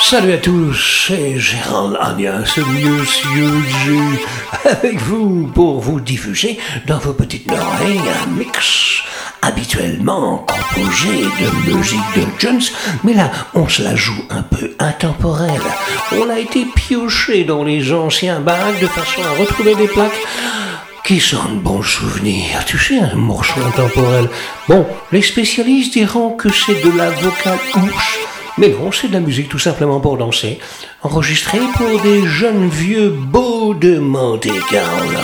Salut à tous, c'est Gérald Agnès, Monsieur avec vous pour vous diffuser dans vos petites oreilles un mix habituellement composé de musique de Jones, mais là on se la joue un peu intemporelle. On a été pioché dans les anciens bacs de façon à retrouver des plaques qui sont de bons souvenirs. Tu sais, un morceau intemporel. Bon, les spécialistes diront que c'est de la vocale ouche mais non, c'est de la musique tout simplement pour danser, enregistrée pour des jeunes vieux beaux de Monte Carlo.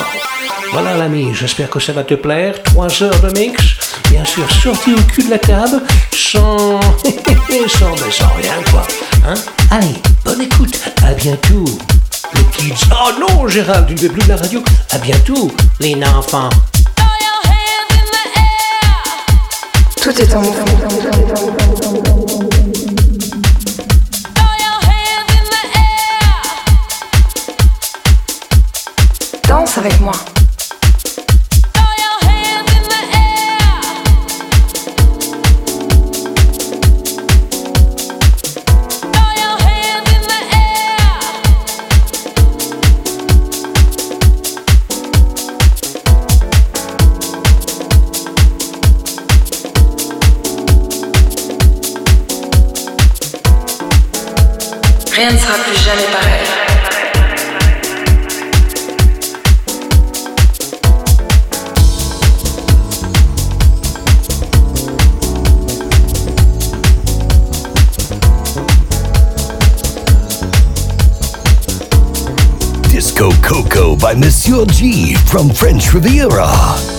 Voilà l'ami, j'espère que ça va te plaire. Trois heures de mix, bien sûr sorti au cul de la table, sans... sans, mais sans rien quoi. Hein? Allez, bonne écoute, à bientôt. Les kids. Oh non, Gérald, tu ne veux plus de la radio. À bientôt, les enfants. Tout est en mouvement. Avec moi. Rien ne sera plus jamais pareil. Coco by Monsieur G from French Riviera.